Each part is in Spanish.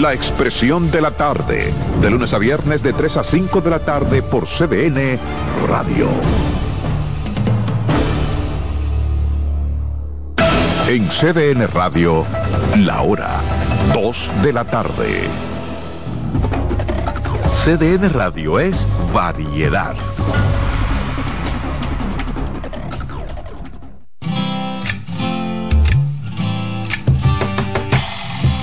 La Expresión de la Tarde, de lunes a viernes de 3 a 5 de la tarde por CDN Radio. En CDN Radio, la hora 2 de la tarde. CDN Radio es variedad.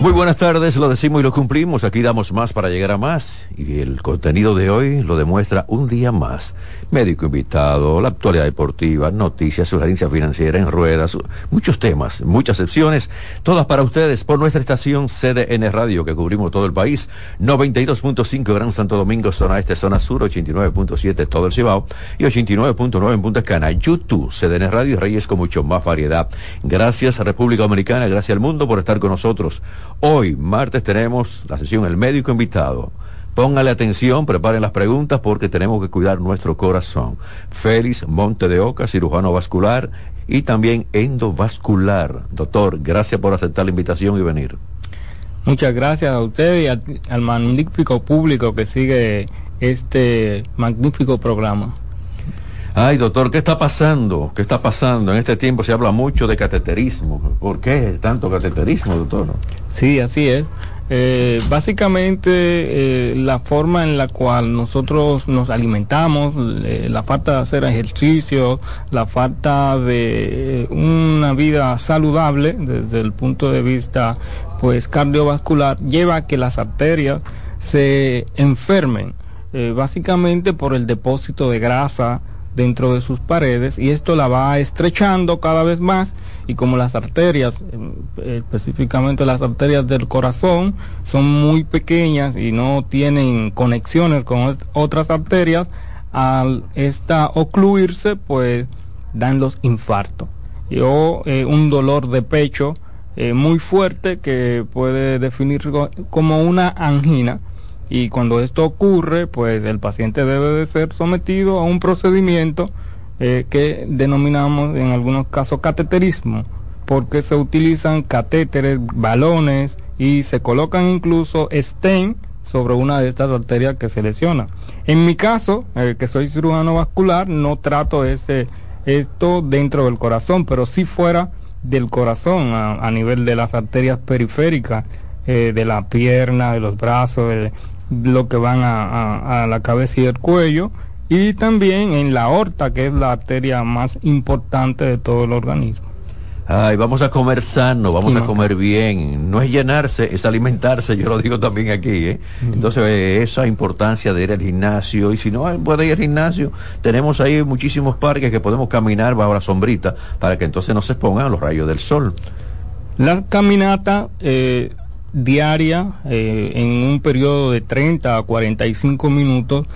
Muy buenas tardes, lo decimos y lo cumplimos. Aquí damos más para llegar a más. Y el contenido de hoy lo demuestra un día más. Médico invitado, la actualidad deportiva, noticias, sugerencias financieras en ruedas, muchos temas, muchas secciones, todas para ustedes por nuestra estación CDN Radio que cubrimos todo el país. 92.5 Gran Santo Domingo, zona este, zona sur, 89.7 todo el Cibao y 89.9 en Punta Cana. YouTube, CDN Radio y Reyes con mucho más variedad. Gracias a República Dominicana, gracias al mundo por estar con nosotros. Hoy, martes, tenemos la sesión El Médico Invitado. Póngale atención, preparen las preguntas porque tenemos que cuidar nuestro corazón. Félix Monte de Oca, cirujano vascular y también endovascular. Doctor, gracias por aceptar la invitación y venir. Muchas gracias a usted y al, magnífico público que sigue este magnífico programa. Ay, doctor, ¿qué está pasando? ¿Qué está pasando? En este tiempo se habla mucho de cateterismo. ¿Por qué tanto cateterismo, doctor? Sí, así es. Eh, básicamente eh, la forma en la cual nosotros nos alimentamos, eh, la falta de hacer ejercicio, la falta de una vida saludable desde el punto de vista pues cardiovascular lleva a que las arterias se enfermen, básicamente por el depósito de grasa, dentro de sus paredes y esto la va estrechando cada vez más y como las arterias, eh, específicamente las arterias del corazón, son muy pequeñas y no tienen conexiones con otras arterias, al esta ocluirse pues dan los infartos. O eh, un dolor de pecho eh, muy fuerte que puede definirse como una angina y cuando esto ocurre, pues el paciente debe de ser sometido a un procedimiento eh, que denominamos en algunos casos cateterismo, porque se utilizan catéteres, balones y se colocan incluso stent sobre una de estas arterias que se lesiona. En mi caso, eh, que soy cirujano vascular, no trato ese, esto dentro del corazón, pero si fuera del corazón, a, nivel de las arterias periféricas, eh, de la pierna, de los brazos, lo que van a, la cabeza y el cuello, y también en la aorta, que es la arteria más importante de todo el organismo. Ay, vamos a comer sano, vamos a comer bien. No es llenarse, es alimentarse, yo lo digo también aquí. ¿eh? Entonces, esa importancia de ir al gimnasio, y si no puede ir al gimnasio, tenemos ahí muchísimos parques que podemos caminar bajo la sombrita para que entonces no se expongan los rayos del sol. La caminata eh, diaria eh, en un periodo de 30 a 45 minutos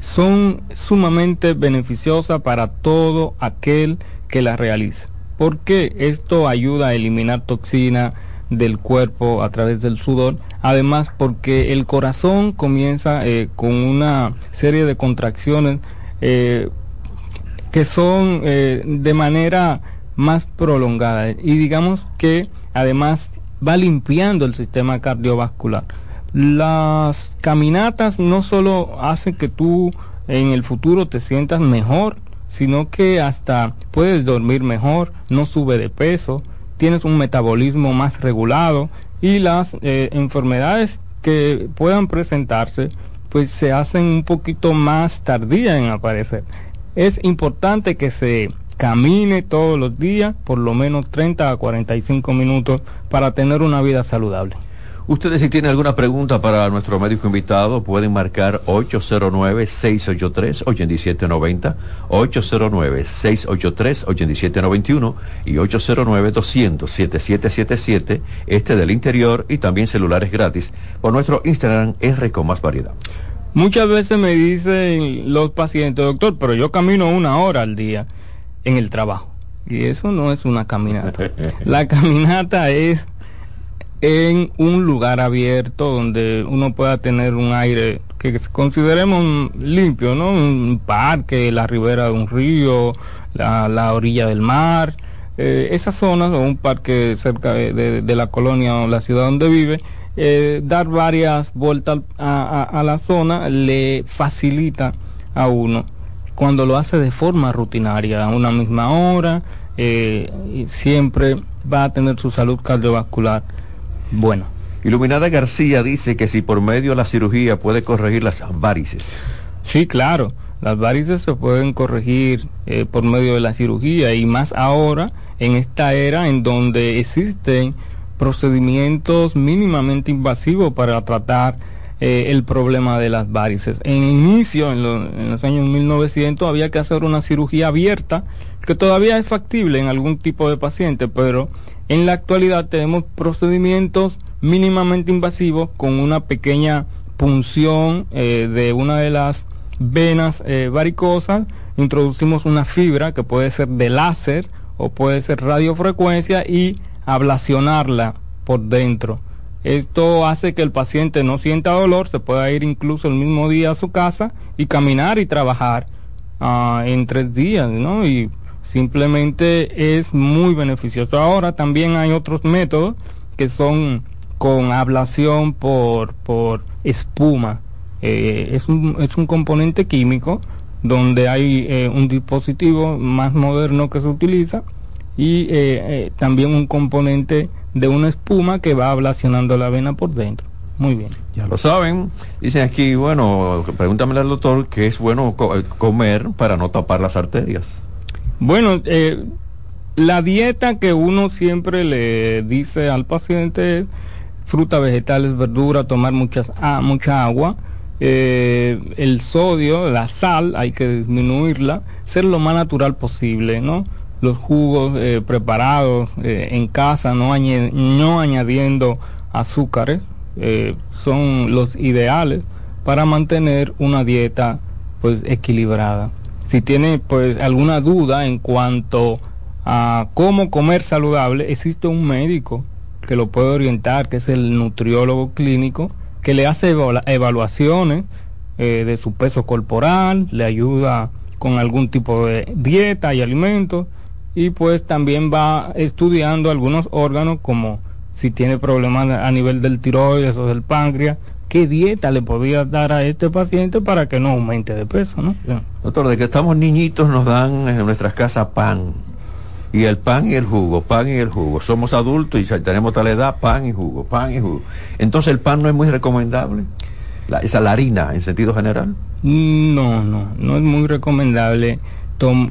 son sumamente beneficiosas para todo aquel que la realice. Porque esto ayuda a eliminar toxina del cuerpo a través del sudor. Además, porque el corazón comienza eh, con una serie de contracciones eh, que son de manera más prolongada. Y digamos que además va limpiando el sistema cardiovascular. Las caminatas no solo hacen que tú en el futuro te sientas mejor, sino que hasta puedes dormir mejor, no sube de peso, tienes un metabolismo más regulado y las eh, enfermedades que puedan presentarse pues se hacen un poquito más tardías en aparecer. Es importante que se camine todos los días por lo menos 30 a 45 minutos para tener una vida saludable. Ustedes si tienen alguna pregunta para nuestro médico invitado pueden marcar 809-683-8790, 809-683-8791 y 809-200-7777, este del interior y también celulares gratis por nuestro Instagram R con más variedad. Muchas veces me dicen los pacientes, doctor, pero yo camino una hora al día en el trabajo. Y eso no es una caminata. La caminata es en un lugar abierto donde uno pueda tener un aire que consideremos limpio, ¿no? Un parque, la ribera de un río, la, orilla del mar, eh, esas zonas o un parque cerca de, la colonia o la ciudad donde vive, eh, dar varias vueltas a, la zona le facilita a uno cuando lo hace de forma rutinaria, a una misma hora, eh, siempre va a tener su salud cardiovascular bueno. Iluminada García dice que si por medio de la cirugía puede corregir las varices. Sí, claro. Las varices se pueden corregir eh, por medio de la cirugía y más ahora en esta era en donde existen procedimientos mínimamente invasivos para tratar eh, el problema de las varices. En inicio, en, en, los años 1900, había que hacer una cirugía abierta, que todavía es factible en algún tipo de paciente, pero en la actualidad tenemos procedimientos mínimamente invasivos con una pequeña punción eh, de una de las venas eh, varicosas. Introducimos una fibra que puede ser de láser o puede ser radiofrecuencia y ablacionarla por dentro. Esto hace que el paciente no sienta dolor, se pueda ir incluso el mismo día a su casa y caminar y trabajar ah, en tres días, ¿no? Y simplemente es muy beneficioso. Ahora también hay otros métodos que son con ablación por, por espuma. Eh, es, un, es un componente químico donde hay eh, un dispositivo más moderno que se utiliza y eh, también un componente de una espuma que va ablacionando la vena por dentro. Muy bien. Ya lo saben. Dicen aquí, bueno, pregúntame al doctor que es bueno comer para no tapar las arterias. Bueno, eh, la dieta que uno siempre le dice al paciente es fruta, vegetales, verdura, tomar muchas, ah, mucha agua. Eh, el sodio, la sal, hay que disminuirla, ser lo más natural posible, ¿no? Los jugos eh, preparados en casa, no, no añadiendo azúcares, son los ideales para mantener una dieta pues equilibrada. Si tiene pues alguna duda en cuanto a cómo comer saludable, existe un médico que lo puede orientar, que es el nutriólogo clínico, que le hace evaluaciones eh, de su peso corporal, le ayuda con algún tipo de dieta y alimentos y pues también va estudiando algunos órganos como si tiene problemas a nivel del tiroides o del páncreas, qué dieta le podría dar a este paciente para que no aumente de peso, ¿no? Doctor, de que estamos niñitos nos dan en nuestras casas pan. Y el pan y el jugo, pan y el jugo. Somos adultos y tenemos tal edad, pan y jugo, pan y jugo. Entonces el pan no es muy recomendable. La, esa la harina en sentido general. No, no, no es muy recomendable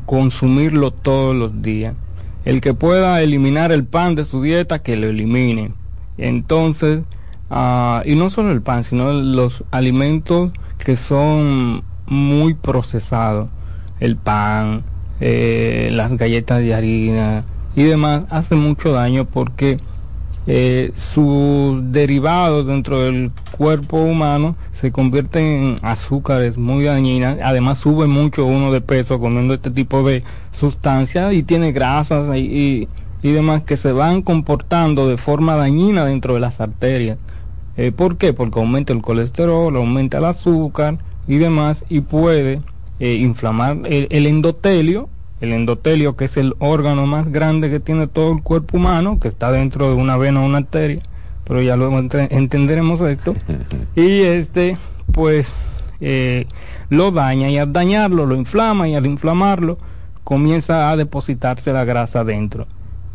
consumirlo todos los días. El que pueda eliminar el pan de su dieta, que lo elimine. Entonces, Ah, y no solo el pan, sino los alimentos que son muy procesados, el pan, eh, las galletas de harina y demás, hacen mucho daño porque eh, sus derivados dentro del cuerpo humano se convierten en azúcares muy dañinas, además sube mucho uno de peso comiendo este tipo de sustancias y tiene grasas y y demás que se van comportando de forma dañina dentro de las arterias. Eh, ¿Por qué? Porque aumenta el colesterol, aumenta el azúcar y demás y puede eh, inflamar el, endotelio, el endotelio que es el órgano más grande que tiene todo el cuerpo humano, que está dentro de una vena o una arteria, pero ya luego entenderemos esto. y este, pues, eh, lo daña y al dañarlo lo inflama y al inflamarlo comienza a depositarse la grasa dentro.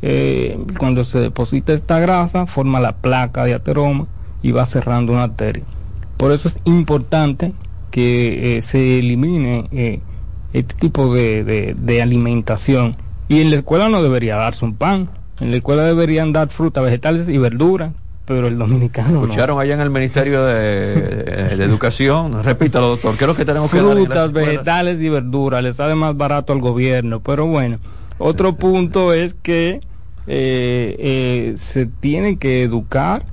Eh, cuando se deposita esta grasa, forma la placa de ateroma y va cerrando una arteria. Por eso es importante que eh, se elimine este tipo de, de, alimentación. Y en la escuela no debería darse un pan, en la escuela deberían dar frutas, vegetales y verduras, pero el dominicano escucharon allá en el Ministerio de, Educación. Repítalo doctor ¿qué es lo que tenemos que frutas vegetales y verduras les sale más barato al gobierno pero bueno otro punto es que eh, eh, se tiene que educar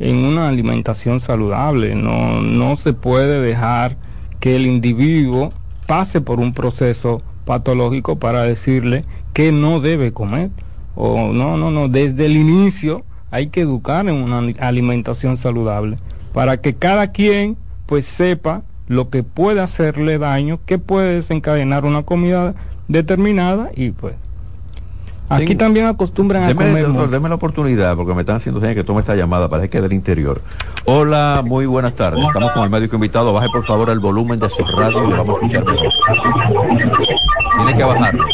en una alimentación saludable. No no se puede dejar que el individuo pase por un proceso patológico para decirle que no debe comer. O no no no desde el inicio hay que educar en una alimentación saludable para que cada quien pues sepa lo que puede hacerle daño, que puede desencadenar una comida determinada y pues Aquí también acostumbran a comer. Doctor, la oportunidad porque me están haciendo señas que tome esta llamada, parece que es del interior. Hola, muy buenas tardes. Estamos con el médico invitado. Baje por favor el volumen de su radio y vamos a escuchar mejor. Tiene que bajarlo.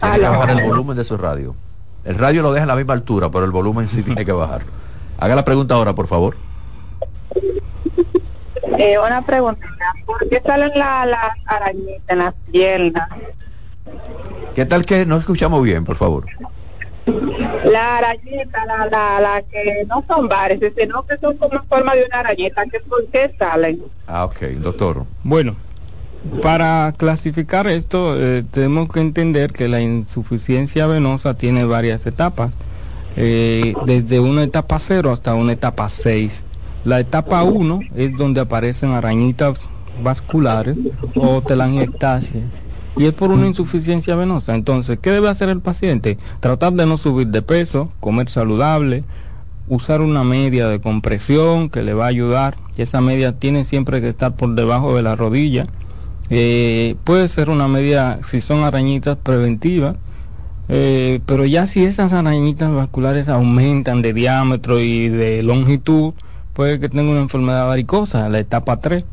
Tiene que bajar el volumen de su radio. El radio lo deja a la misma altura, pero el volumen sí tiene que bajar. Haga la pregunta ahora, por favor. Eh, una pregunta. ¿Por qué salen las la arañitas en las piernas? ¿Qué tal que no escuchamos bien, por favor? La arañita, la, la, la que no son varias, sino que son como forma de una arañita, que ¿por qué salen? Ah, ok, doctor. Bueno, para clasificar esto, eh, tenemos que entender que la insuficiencia venosa tiene varias etapas, eh, desde una etapa 0 hasta una etapa 6. La etapa 1 es donde aparecen arañitas vasculares o telangiectasia y es por una insuficiencia venosa. Entonces, ¿qué debe hacer el paciente? Tratar de no subir de peso, comer saludable, usar una media de compresión que le va a ayudar. Esa media tiene siempre que estar por debajo de la rodilla eh, puede ser una medida, si son arañitas preventivas, eh, pero ya si esas arañitas vasculares aumentan de diámetro y de longitud, puede que tenga una enfermedad varicosa, la etapa 3,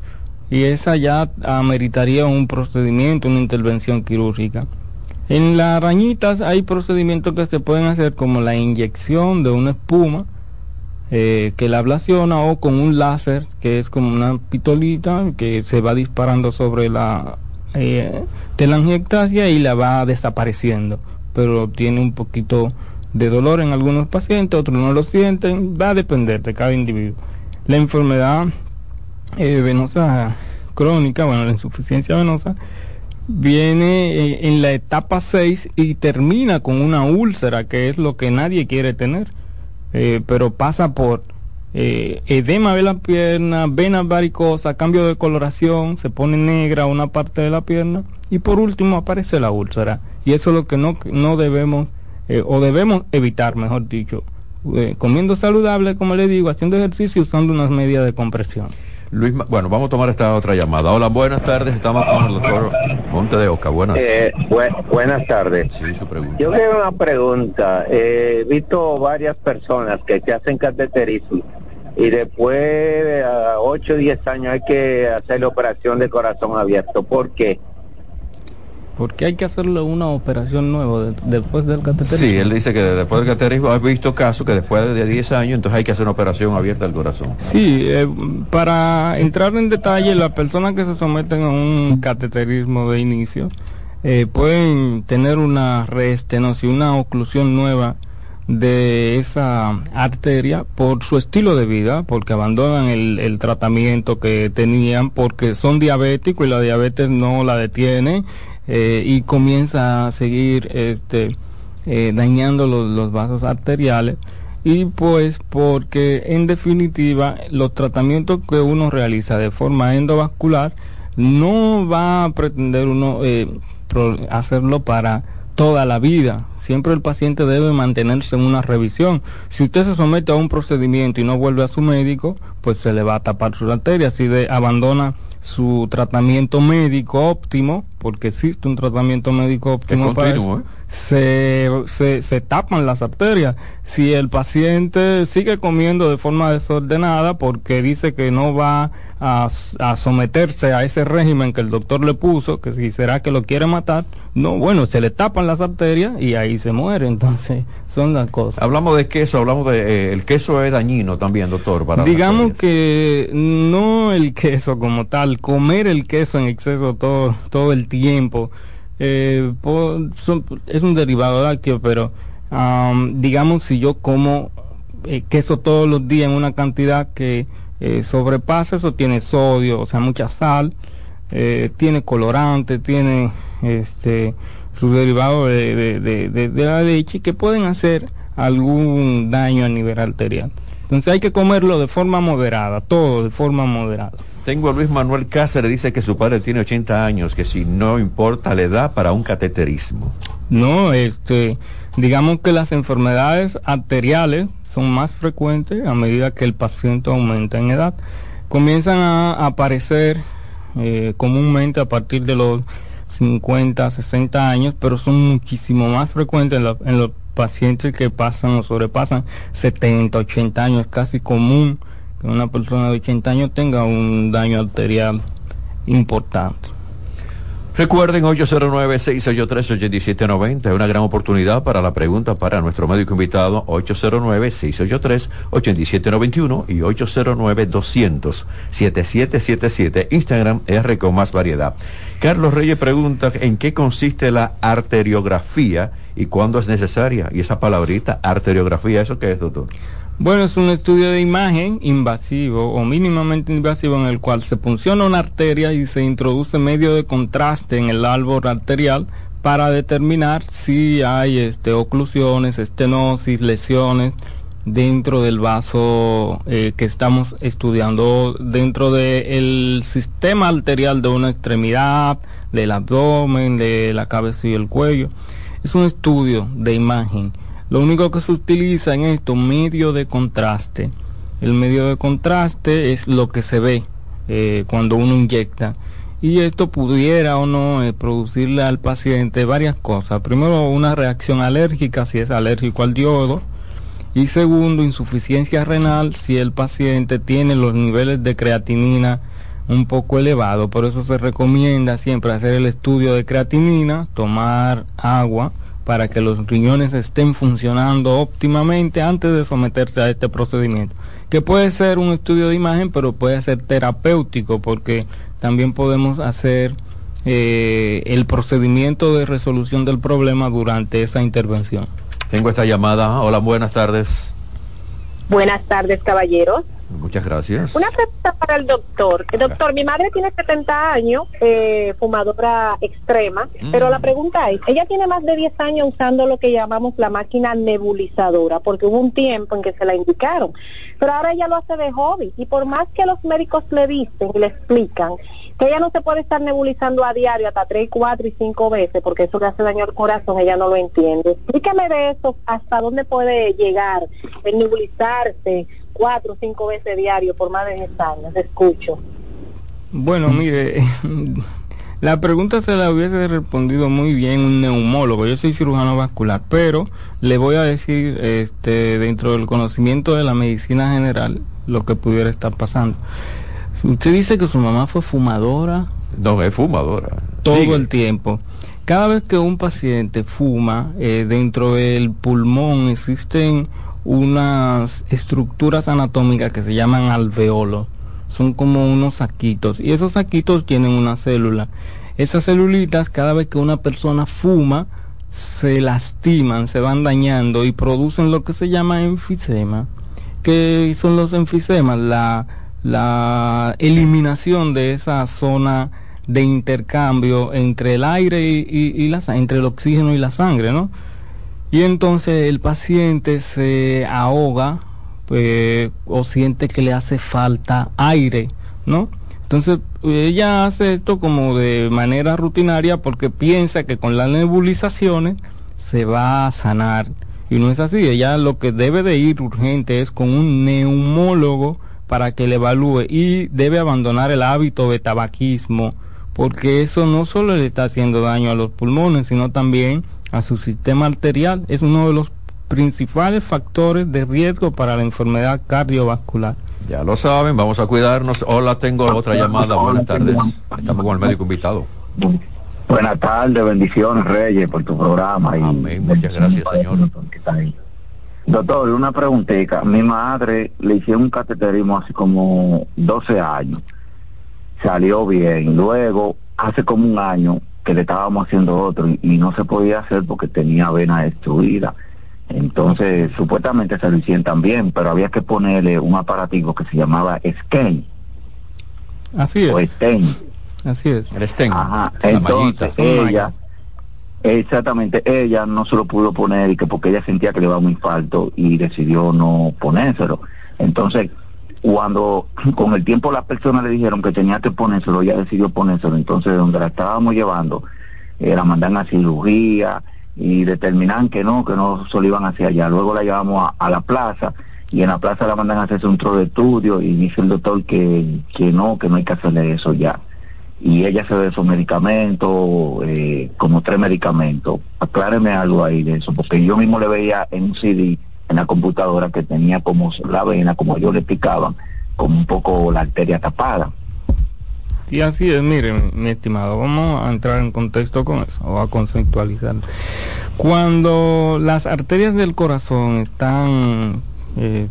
y esa ya ameritaría un procedimiento, una intervención quirúrgica. En las arañitas hay procedimientos que se pueden hacer como la inyección de una espuma, eh, que la ablaciona o con un láser que es como una pitolita que se va disparando sobre la eh, telangiectasia y la va desapareciendo pero tiene un poquito de dolor en algunos pacientes otros no lo sienten va a depender de cada individuo la enfermedad eh, venosa crónica bueno la insuficiencia venosa viene eh, en la etapa 6 y termina con una úlcera que es lo que nadie quiere tener eh, pero pasa por eh, edema de la pierna, venas varicosas, cambio de coloración, se pone negra una parte de la pierna y por último aparece la úlcera. Y eso es lo que no, no debemos o debemos evitar, mejor dicho, comiendo saludable, como le digo, haciendo ejercicio y usando unas medias de compresión. Luis, bueno, vamos a tomar esta otra llamada. Hola, buenas tardes. Estamos con el doctor Monte de Oca. Buenas. Eh, buenas tardes. Sí, su pregunta. Yo tengo una pregunta. Eh, he visto varias personas que se hacen cateterismo y después de 8 o 10 años hay que hacer la operación de corazón abierto. ¿Por qué? Porque hay que hacerle una operación nueva después del cateterismo. Sí, él dice que después del cateterismo ha visto casos que después de 10 años entonces hay que hacer una operación abierta al corazón. Sí, eh, para entrar en detalle, las personas que se someten a un cateterismo de inicio eh, pueden tener una reestenosis, una oclusión nueva de esa arteria por su estilo de vida, porque abandonan el, el, tratamiento que tenían, porque son diabéticos y la diabetes no la detiene eh, y comienza a seguir este, eh, dañando los, los, vasos arteriales y pues porque en definitiva los tratamientos que uno realiza de forma endovascular no va a pretender uno eh, hacerlo para toda la vida. Siempre el paciente debe mantenerse en una revisión. Si usted se somete a un procedimiento y no vuelve a su médico, pues se le va a tapar su arteria, así de abandona su tratamiento médico óptimo porque existe un tratamiento médico óptimo para eso, se, se, se tapan las arterias. Si el paciente sigue comiendo de forma desordenada porque dice que no va a, a someterse a ese régimen que el doctor le puso, que si será que lo quiere matar, no, bueno, se le tapan las arterias y ahí se muere. Entonces, son las cosas. Hablamos de queso, hablamos de... eh, el queso es dañino también, doctor, para Digamos que no el queso como tal, comer el queso en exceso todo, todo el tiempo, eh, po- son- es un derivado lácteo, pero am, digamos si yo como eh, queso todos los días en una cantidad que eh, sobrepasa, eso tiene sodio, o sea, mucha sal, eh, tiene colorante, tiene este sus derivados de, de- de- de- de la leche que pueden hacer algún daño a nivel arterial. Entonces hay que comerlo de forma moderada, todo de forma moderada. Tengo a Luis Manuel Cáceres, dice que su padre tiene 80 años, que si no importa la edad para un cateterismo. No, este, digamos que las enfermedades arteriales son más frecuentes a medida que el paciente aumenta en edad. Comienzan a aparecer eh, comúnmente a partir de los 50, 60 años, pero son muchísimo más frecuentes en, la- en los pacientes que pasan o sobrepasan 70, 80 años. Casi común que una persona de 80 años tenga un daño arterial importante. Recuerden 809-683-8790, es una gran oportunidad para la pregunta para nuestro médico invitado 809-683-8791 y 809-200-7777, Instagram R con más variedad. Carlos Reyes pregunta en qué consiste la arteriografía y cuándo es necesaria. Y esa palabrita, arteriografía, ¿eso qué es, doctor? Bueno, es un estudio de imagen invasivo o mínimamente invasivo en el cual se punciona una arteria y se introduce medio de contraste en el árbol arterial para determinar si hay este, oclusiones, estenosis, lesiones dentro del vaso eh, que estamos estudiando, dentro del sistema arterial de una extremidad, del abdomen, de la cabeza y el cuello. Es un estudio de imagen. Lo único que se utiliza en esto, medio de contraste. El medio de contraste es lo que se ve eh, cuando uno inyecta. Y esto pudiera o no eh, producirle al paciente varias cosas. Primero, una reacción alérgica si es alérgico al diodo. Y segundo, insuficiencia renal si el paciente tiene los niveles de creatinina un poco elevados. Por eso se recomienda siempre hacer el estudio de creatinina, tomar agua para que los riñones estén funcionando óptimamente antes de someterse a este procedimiento. Que puede ser un estudio de imagen, pero puede ser terapéutico porque también podemos hacer eh, el procedimiento de resolución del problema durante esa intervención. Tengo esta llamada. Hola, buenas tardes. Buenas tardes, caballeros. Muchas gracias. Una pregunta para el doctor. El doctor, mi madre tiene 70 años, eh, fumadora extrema, Mm. pero la pregunta es, ella tiene más de 10 años usando lo que llamamos la máquina nebulizadora, porque hubo un tiempo en que se la indicaron, pero ahora ella lo hace de hobby y por más que los médicos le dicen y le explican que ella no se puede estar nebulizando a diario hasta 3, 4 y 5 veces, porque eso le hace daño al corazón, ella no lo entiende. Explícame de eso, hasta dónde puede llegar el nebulizarse cuatro o cinco veces diario por más de 10 años. Escucho. Bueno, mire, la pregunta se la hubiese respondido muy bien un neumólogo. Yo soy cirujano vascular, pero le voy a decir, este, dentro del conocimiento de la medicina general, lo que pudiera estar pasando. Usted dice que su mamá fue fumadora No, es fumadora. todo Sigue. el tiempo. Cada vez que un paciente fuma, eh, dentro del pulmón existen unas estructuras anatómicas que se llaman alveolos. Son como unos saquitos y esos saquitos tienen una célula. Esas celulitas, cada vez que una persona fuma, se lastiman, se van dañando y producen lo que se llama enfisema. ¿Qué son los enfisemas? La, la eliminación de esa zona de intercambio entre el aire y, y- y la entre el oxígeno y la sangre, ¿no? Y entonces el paciente se ahoga pues, o siente que le hace falta aire, ¿no? Entonces ella hace esto como de manera rutinaria porque piensa que con las nebulizaciones se va a sanar. Y no es así, ella lo que debe de ir urgente es con un neumólogo para que le evalúe y debe abandonar el hábito de tabaquismo porque eso no solo le está haciendo daño a los pulmones, sino también a su sistema arterial. Es uno de los principales factores de riesgo para la enfermedad cardiovascular. Ya lo saben, vamos a cuidarnos. Hola, tengo otra llamada. Buenas tardes. Estamos con el médico invitado. Buenas tardes, bendiciones Reyes por tu programa. Y Amén, muchas gracias, señor. Doctor, una preguntita. Mi madre le hicieron un cateterismo hace como 12 años. Salió bien. Luego, hace como un año que le estábamos haciendo otro y, y no se podía hacer porque tenía vena destruida. Entonces, supuestamente se lo hicieron también, pero había que ponerle un aparatico que se llamaba Sken Así o es, Sten. así es. El Sten. Ajá, la entonces mallita. ella, mallas. exactamente, ella no se lo pudo poner y que porque ella sentía que le daba un infarto y decidió no ponérselo. Entonces, cuando con el tiempo las personas le dijeron que tenía que ponérselo, ella decidió ponérselo. Entonces, donde la estábamos llevando, eh, la mandan a cirugía y determinan que no, que no se lo iban hacia allá. Luego la llevamos a, la plaza y en la plaza la mandan a hacerse un tro de estudio y dice el doctor que, que no, que no hay que hacerle eso ya y ella se de esos medicamentos, eh, como tres medicamentos. Acláreme algo ahí de eso, porque yo mismo le veía en un CD en la computadora que tenía como la vena, como yo le explicaban, como un poco la arteria tapada. Sí, así es, miren, mi estimado, vamos a entrar en contexto con eso, o a conceptualizar. Cuando las arterias del corazón están eh,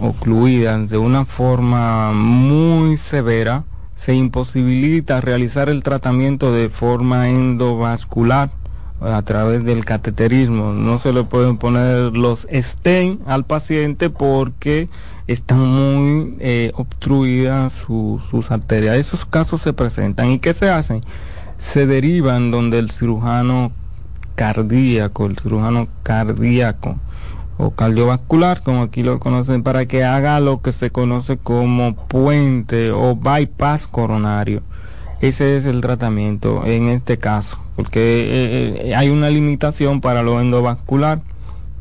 ocluidas de una forma muy severa, se imposibilita realizar el tratamiento de forma endovascular a través del cateterismo. No se le pueden poner los stent al paciente porque están muy eh, obstruidas su- sus arterias. Esos casos se presentan. ¿Y qué se hacen? Se derivan donde el cirujano cardíaco, el cirujano cardíaco o cardiovascular, como aquí lo conocen, para que haga lo que se conoce como puente o bypass coronario. Ese es el tratamiento en este caso, porque eh, eh, hay una limitación para lo endovascular,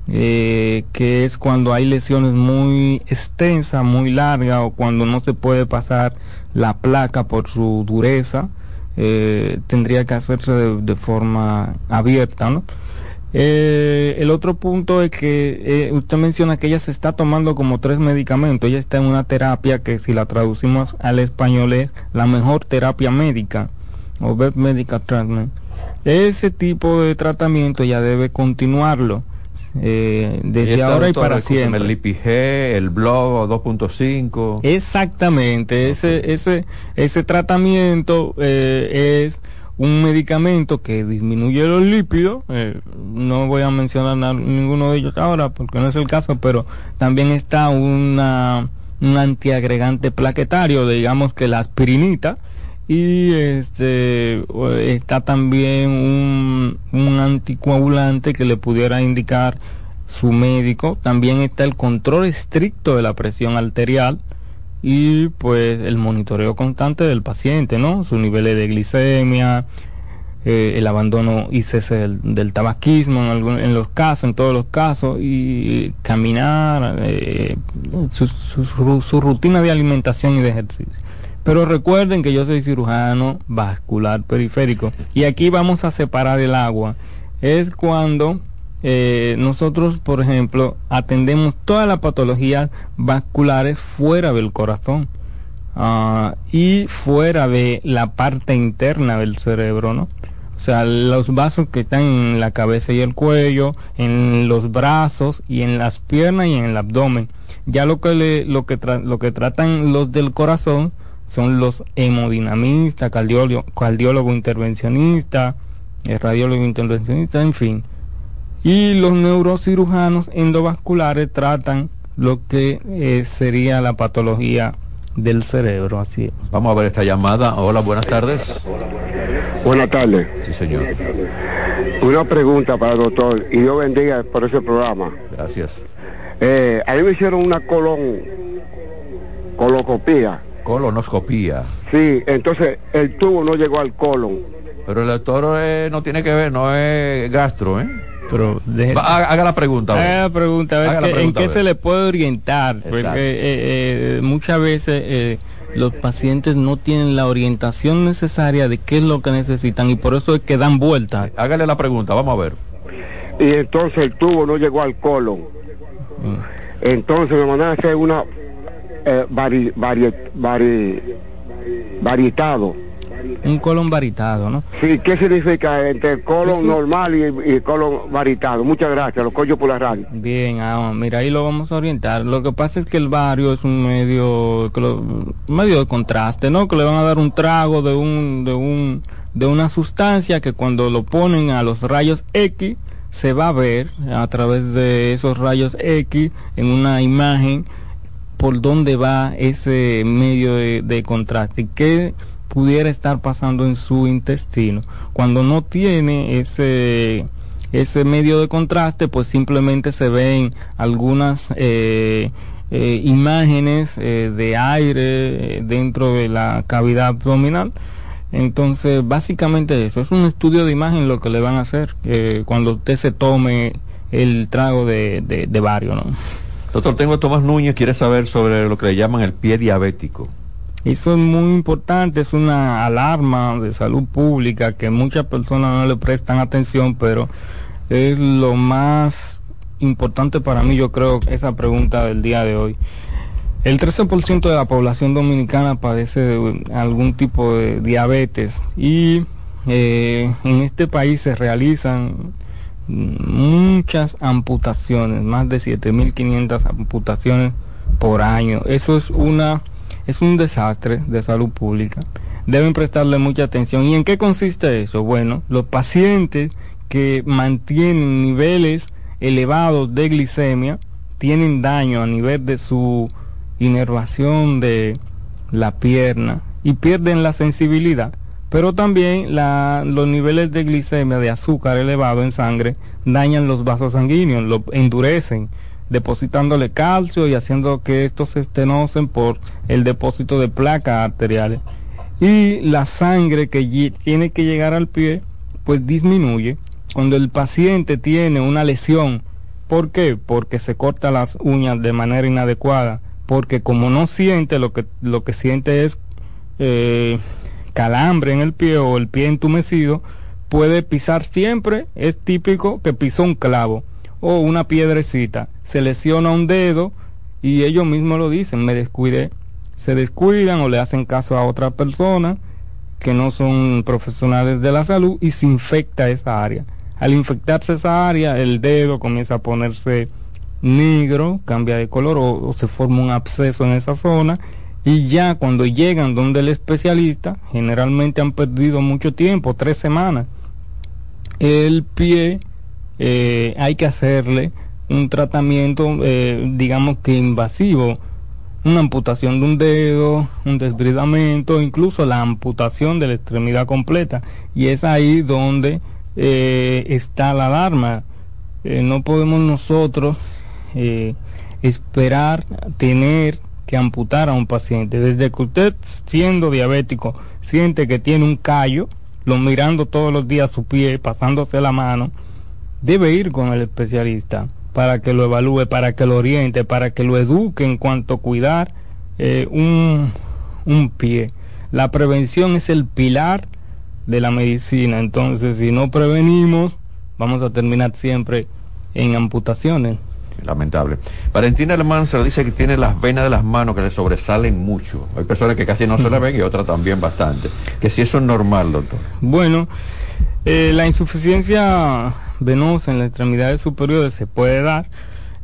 eh, que es cuando hay lesiones muy extensas, muy largas, o cuando no se puede pasar la placa por su dureza, tendría que hacerse de, forma abierta, ¿no? El otro punto es que usted menciona que ella se está tomando como tres medicamentos. Ella está en una terapia que si la traducimos al español es la mejor terapia médica o best medical treatment. Ese tipo de tratamiento ya debe continuarlo eh, desde ahora y para siempre. El IPG, el blog 2.5. Exactamente, ese, ese, ese tratamiento eh, es un medicamento que disminuye los lípidos, eh, no voy a mencionar na- ninguno de ellos ahora porque no es el caso, pero también está una, un antiagregante plaquetario, digamos que la aspirinita, y este está también un, un anticoagulante que le pudiera indicar su médico. También está el control estricto de la presión arterial y pues el monitoreo constante del paciente, ¿no? Sus niveles de glicemia, eh, el abandono y cese del, del tabaquismo en, algún- en los casos, en todos los casos, y caminar, eh, su- su rutina de alimentación y de ejercicio. Pero recuerden que yo soy cirujano vascular periférico y aquí vamos a separar el agua. Es cuando eh, nosotros, por ejemplo, atendemos todas las patologías vasculares fuera del corazón ah, y fuera de la parte interna del cerebro, ¿no? O sea, los vasos que están en la cabeza y el cuello, en los brazos y en las piernas y en el abdomen. Ya lo que le, lo que tra- lo que tratan los del corazón son los hemodinamistas, cardiólogo, cardiólogo intervencionista, eh, radiólogo intervencionista, en fin. Y los neurocirujanos endovasculares tratan lo que eh, sería la patología del cerebro, así es. Vamos a ver esta llamada. Hola, buenas tardes. Buenas tardes. Sí, señor. Una pregunta para el doctor y Dios bendiga por ese programa. Gracias. Eh, a mí me hicieron una colon colocopía. Colonoscopía. Sí, entonces el tubo no llegó al colon. Pero el doctor eh, no tiene que ver, no es gastro, ¿eh? Pero Va, haga, la pregunta. Haga la pregunta, a ver la pregunta, en qué ver. se le puede orientar, porque Exacto. eh, eh, muchas veces eh, los pacientes no tienen la orientación necesaria de qué es lo que necesitan y por eso es que dan vueltas. Hágale la pregunta, vamos a ver. Y entonces el tubo no llegó al colon. Mm. Entonces me mandaron a hacer una eh, vari, vari, vari- varietado. Un colon varitado, ¿no? Sí, ¿qué significa entre colon Eso- normal y, y colon varietado? Muchas gracias, lo cojo por la radio. Bien, ah, mira, ahí lo vamos a orientar. Lo que pasa es que el bario es un medio, que lo- un medio de contraste, ¿no? Que le van a dar un trago de un, de un, de una sustancia que cuando lo ponen a los rayos X se va a ver a través de esos rayos X en una imagen por dónde va ese medio de, contraste y qué pudiera estar pasando en su intestino. Cuando no tiene ese ese medio de contraste, pues simplemente se ven algunas eh, eh, imágenes eh, de aire dentro de la cavidad abdominal. Entonces, básicamente eso, es un estudio de imagen lo que le van a hacer cuando usted se tome el trago de, de, ¿no? Doctor, tengo a Tomás Núñez, quiere saber sobre lo que le llaman el pie diabético. Eso es muy importante, es una alarma de salud pública que muchas personas no le prestan atención, pero es lo más importante para mí, yo creo, esa pregunta del día de hoy. El 13% de la población dominicana padece de algún tipo de diabetes y eh, en este país se realizan muchas amputaciones, más de 7.500 amputaciones por año. Eso es una es un desastre de salud pública. Deben prestarle mucha atención. ¿Y en qué consiste eso? Bueno, los pacientes que mantienen niveles elevados de glicemia tienen daño a nivel de su inervación de la pierna y pierden la sensibilidad. Pero también los niveles de glicemia, de azúcar elevado en sangre, dañan los vasos sanguíneos, lo endurecen, depositándole calcio y haciendo que estos se estenosen por el depósito de placas arteriales. Y la sangre que tiene que llegar al pie, pues disminuye. Cuando el paciente tiene una lesión, ¿por qué? Porque se corta las uñas de manera inadecuada, porque como no siente, lo que, lo que siente es eh, calambre en el pie o el pie entumecido, puede pisar siempre, es típico que pisó un clavo o una piedrecita, se lesiona un dedo y ellos mismos lo dicen, me descuidé, se descuidan o le hacen caso a otra persona que no son profesionales de la salud y se infecta esa área. Al infectarse esa área, el dedo comienza a ponerse negro, cambia de color o, o se forma un absceso en esa zona y ya cuando llegan donde el especialista, generalmente han perdido mucho tiempo, tres semanas, el pie eh, hay que hacerle un tratamiento, eh, digamos que invasivo, una amputación de un dedo, un desbridamiento, incluso la amputación de la extremidad completa. Y es ahí donde eh, está la alarma. No podemos nosotros esperar tener que amputar a un paciente. Desde que usted, siendo diabético, siente que tiene un callo, lo mirando todos los días su pie, pasándose la mano, debe ir con el especialista para que lo evalúe, para que lo oriente, para que lo eduque en cuanto a cuidar eh, un, un pie. La prevención es el pilar de la medicina, entonces si no prevenimos, vamos a terminar siempre en amputaciones. Lamentable. Valentina Almanza dice que tiene las venas de las manos que le sobresalen mucho. Hay personas que casi no se le ven y otras también bastante. Que si eso es normal, doctor. Bueno, eh, la insuficiencia venosa en las extremidades superiores se puede dar.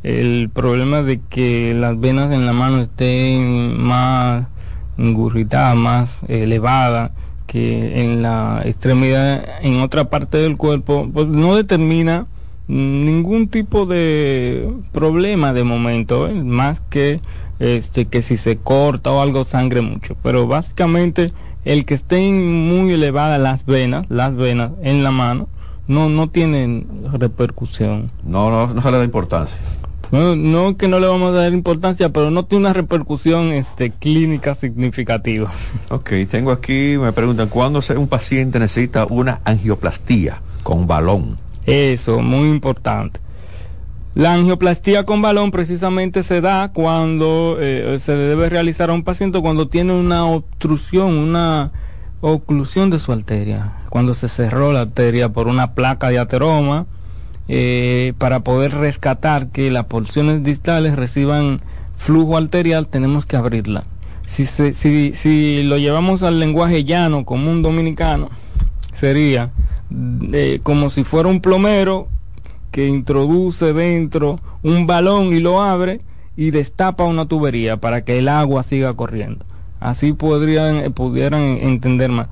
El problema de que las venas en la mano estén más engurritadas, más elevadas que en la extremidad, en otra parte del cuerpo, pues no determina ningún tipo de problema de momento, ¿eh? más que este que si se corta o algo sangre mucho, pero básicamente el que estén muy elevadas las venas, las venas en la mano, no no tienen repercusión. No, no, no se le da importancia. No, no que no le vamos a dar importancia, pero no tiene una repercusión este clínica significativa. Ok, tengo aquí, me preguntan, ¿cuándo un paciente necesita una angioplastía con balón? Eso, muy importante. La angioplastía con balón precisamente se da cuando eh, se debe realizar a un paciente cuando tiene una obstrucción, una oclusión de su arteria, cuando se cerró la arteria por una placa de ateroma, eh, para poder rescatar que las porciones distales reciban flujo arterial, tenemos que abrirla. Si, si, si lo llevamos al lenguaje llano, común dominicano, sería como si fuera un plomero que introduce dentro un balón y lo abre y destapa una tubería para que el agua siga corriendo. Así podrían, eh, pudieran entender más.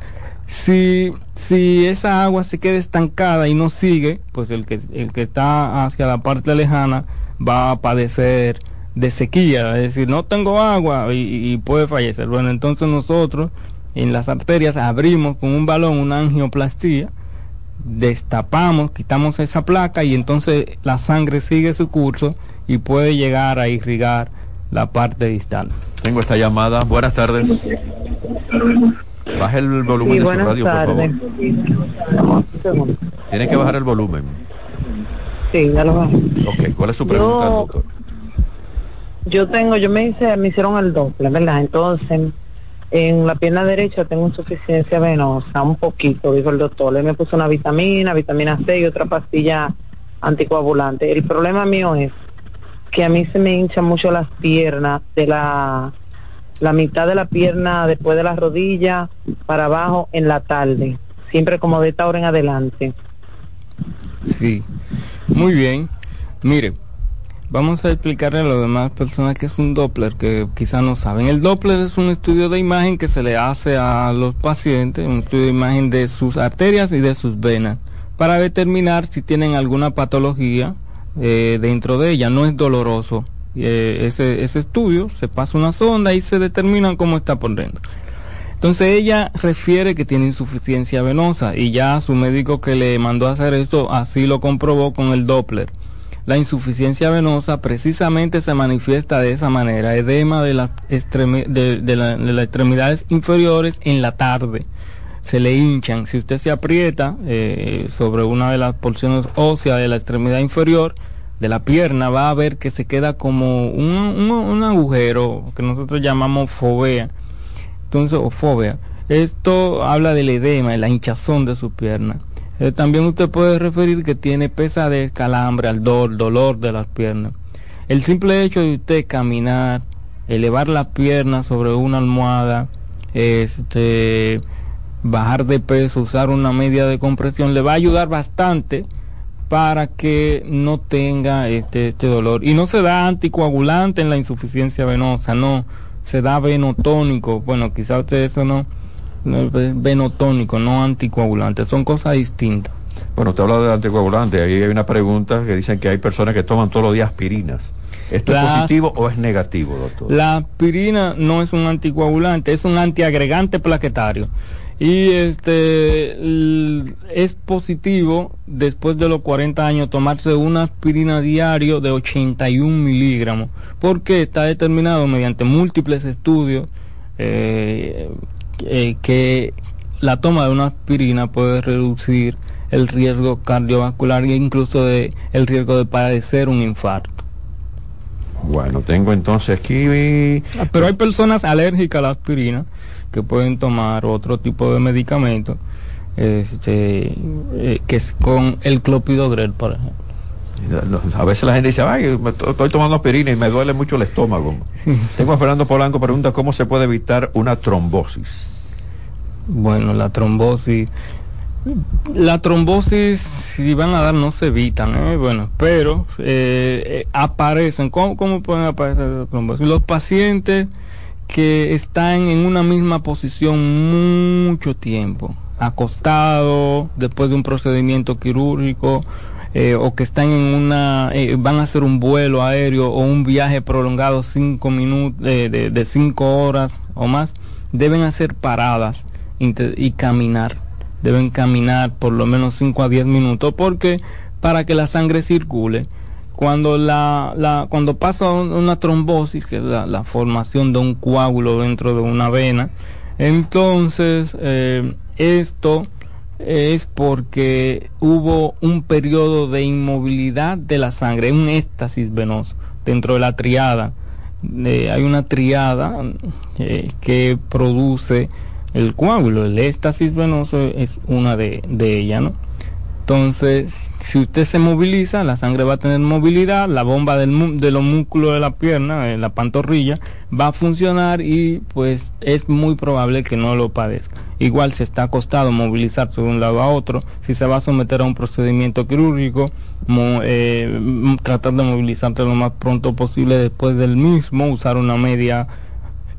Si, si esa agua se queda estancada y no sigue, pues el que, el que está hacia la parte lejana va a padecer de sequía, es decir, no tengo agua y, y puede fallecer. Bueno, entonces nosotros en las arterias abrimos con un balón una angioplastía destapamos, quitamos esa placa y entonces la sangre sigue su curso y puede llegar a irrigar la parte distal. Tengo esta llamada. Buenas tardes. Baje el volumen de su radio, por favor. Tiene que bajar el volumen. Sí, ya lo bajé. Ok, ¿cuál es su pregunta, Yo- doctor? Yo tengo, yo me hice, me hicieron el doble, ¿verdad? Entonces, en la pierna derecha tengo insuficiencia venosa, un poquito, dijo el doctor. Él me puso una vitamina, vitamina C y otra pastilla anticoagulante. El problema mío es que a mí se me hinchan mucho las piernas de la la mitad de la pierna después de la rodilla para abajo en la tarde, siempre como de esta hora en adelante. Sí, muy bien. Mire, vamos a explicarle a las demás personas que es un Doppler, que quizás no saben. El Doppler es un estudio de imagen que se le hace a los pacientes, un estudio de imagen de sus arterias y de sus venas, para determinar si tienen alguna patología eh, dentro de ella. No es doloroso. Eh, ese, estudio se pasa una sonda y se determina cómo está por dentro. Entonces ella refiere que tiene insuficiencia venosa y ya su médico que le mandó a hacer esto así lo comprobó con el Doppler. La insuficiencia venosa precisamente se manifiesta de esa manera, edema de, las extremi- de, de la- de las extremidades inferiores en la tarde. Se le hinchan. Si usted se aprieta eh, sobre una de las porciones óseas de la extremidad inferior, de la pierna, va a ver que se queda como un agujero que nosotros llamamos fobea entonces o fobia. Esto habla del edema, de la hinchazón de su pierna. Eh, también usted puede referir que tiene pesadez, calambre, ardor, dolor de las piernas. El simple hecho de usted caminar, elevar la pierna sobre una almohada, este, bajar de peso, usar una media de compresión, le va a ayudar bastante para que no tenga este, este dolor. Y no se da anticoagulante en la insuficiencia venosa, no, se da venotónico. Bueno, quizá usted eso no, venotónico, no anticoagulante, son cosas distintas. Bueno, usted habla de anticoagulante. Ahí hay una pregunta que dicen que hay personas que toman todos los días aspirinas. ¿Esto es positivo o es negativo, doctor? La aspirina no es un anticoagulante, es un antiagregante plaquetario. Y este es positivo después de los 40 años tomarse una aspirina diario de 81 miligramos, porque está determinado mediante múltiples estudios eh, eh, que la toma de una aspirina puede reducir el riesgo cardiovascular e incluso de, el riesgo de padecer un infarto. Bueno, tengo entonces aquí... Pero hay personas alérgicas a la aspirina que pueden tomar otro tipo de medicamento, este, eh, que es con el clopidogrel, por ejemplo. A veces la gente dice, ay, estoy tomando aspirina y me duele mucho el estómago. Tengo a Fernando Polanco, pregunta cómo se puede evitar una trombosis. Bueno, la trombosis. La trombosis, si van a dar, no se evitan, ¿eh? bueno, pero eh, eh, aparecen. ¿Cómo, ¿Cómo pueden aparecer la trombosis? Los pacientes que están en una misma posición mucho tiempo, acostados, después de un procedimiento quirúrgico, eh, o que están en una, eh, van a hacer un vuelo aéreo o un viaje prolongado cinco minutos, de, de cinco horas o más, deben hacer paradas y caminar. Deben caminar por lo menos 5 a 10 minutos porque para que la sangre circule. Cuando, la, la, cuando pasa un- una trombosis, que es la, la formación de un coágulo dentro de una vena, entonces eh, esto es porque hubo un periodo de inmovilidad de la sangre, un éxtasis venoso dentro de la triada. Eh, hay una triada eh, que produce el coágulo, el éxtasis venoso es una de, de ellas, ¿no? Entonces, si usted se moviliza, la sangre va a tener movilidad, la bomba del, de los músculos de la pierna, en la pantorrilla, va a funcionar y pues es muy probable que no lo padezca. Igual si está acostado, movilizarse de un lado a otro, si se va a someter a un procedimiento quirúrgico, eh, tratar de movilizarse lo más pronto posible después del mismo, usar una media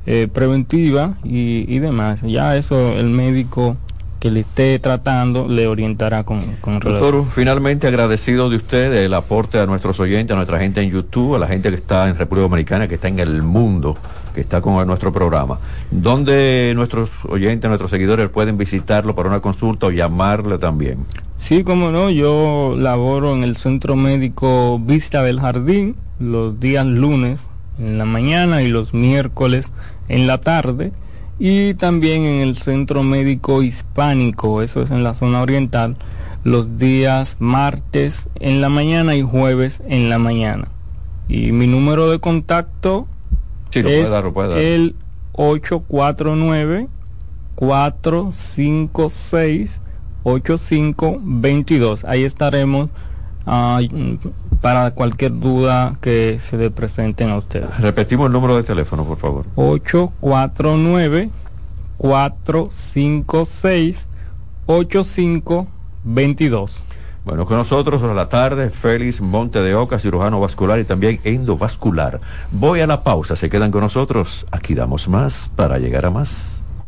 eh, preventiva y, y demás. Ya eso el médico que le esté tratando le orientará con, con Doctor, finalmente agradecido de usted el aporte a nuestros oyentes, a nuestra gente en YouTube, a la gente que está en República Dominicana, que está en el mundo, que está con nuestro programa. ¿Dónde nuestros oyentes, nuestros seguidores pueden visitarlo para una consulta o llamarle también? Sí, como no, yo laboro en el Centro Médico Vista del Jardín los días lunes en la mañana y los miércoles en la tarde y también en el Centro Médico Hispánico, eso es en la zona oriental, los días martes en la mañana y jueves en la mañana. Y mi número de contacto es el 849 456 8522. Ahí estaremos para cualquier duda que se le presenten a ustedes. Repetimos el número de teléfono, por favor. 849-456-8522. Bueno, con nosotros a la tarde, Félix Monte de Oca, cirujano vascular y también endovascular. Voy a la pausa, se quedan con nosotros. Aquí damos más para llegar a más.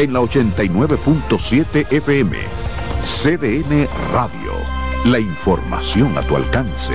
en la 89.7 FM. CDN Radio. La información a tu alcance.